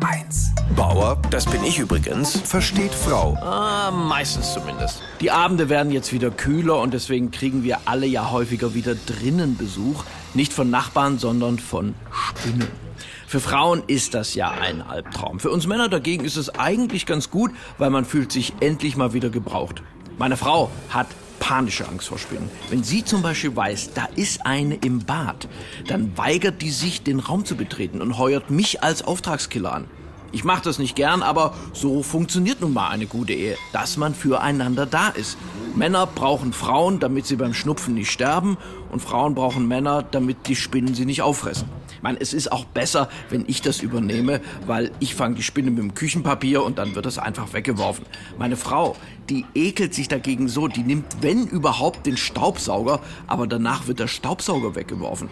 HR1. Bauer, das bin ich übrigens, versteht Frau. Ah, meistens zumindest. Die Abende werden jetzt wieder kühler und deswegen kriegen wir alle ja häufiger wieder drinnen Besuch. Nicht von Nachbarn, sondern von Spinnen. Für Frauen ist das ja ein Albtraum. Für uns Männer dagegen ist es eigentlich ganz gut, weil man fühlt sich endlich mal wieder gebraucht. Meine Frau hat panische Angst vor Spinnen. Wenn sie zum Beispiel weiß, da ist eine im Bad, dann weigert die sich, den Raum zu betreten und heuert mich als Auftragskiller an. Ich mache das nicht gern, aber so funktioniert nun mal eine gute Ehe, dass man füreinander da ist. Männer brauchen Frauen, damit sie beim Schnupfen nicht sterben und Frauen brauchen Männer, damit die Spinnen sie nicht auffressen. Meine, es ist auch besser, wenn ich das übernehme, weil ich fange die Spinne mit dem Küchenpapier und dann wird es einfach weggeworfen. Meine Frau, die ekelt sich dagegen so, die nimmt, wenn überhaupt, den Staubsauger, aber danach wird der Staubsauger weggeworfen.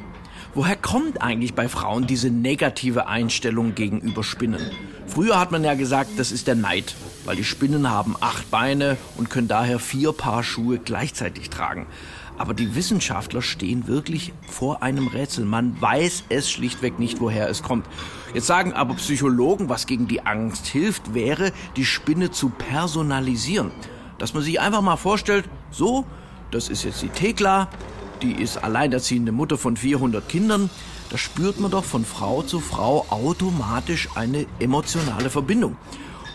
Woher kommt eigentlich bei Frauen diese negative Einstellung gegenüber Spinnen? Früher hat man ja gesagt, das ist der Neid, weil die Spinnen haben acht Beine und können daher vier Paar Schuhe gleichzeitig tragen. Aber die Wissenschaftler stehen wirklich vor einem Rätsel. Man weiß es schlichtweg nicht, woher es kommt. Jetzt sagen aber Psychologen, was gegen die Angst hilft, wäre, die Spinne zu personalisieren. Dass man sich einfach mal vorstellt, so, das ist jetzt die Thekla, die ist alleinerziehende Mutter von 400 Kindern, da spürt man doch von Frau zu Frau automatisch eine emotionale Verbindung.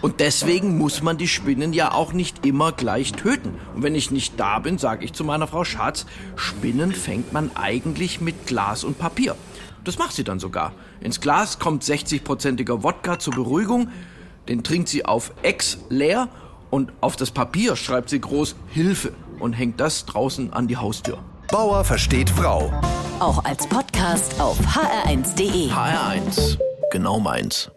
Und deswegen muss man die Spinnen ja auch nicht immer gleich töten. Und wenn ich nicht da bin, sage ich zu meiner Frau Schatz, Spinnen fängt man eigentlich mit Glas und Papier. Das macht sie dann sogar. Ins Glas kommt 60-prozentiger Wodka zur Beruhigung, den trinkt sie auf Ex leer und auf das Papier schreibt sie groß Hilfe und hängt das draußen an die Haustür. Bauer versteht Frau. Auch als Podcast auf hr1.de. HR1, genau meins.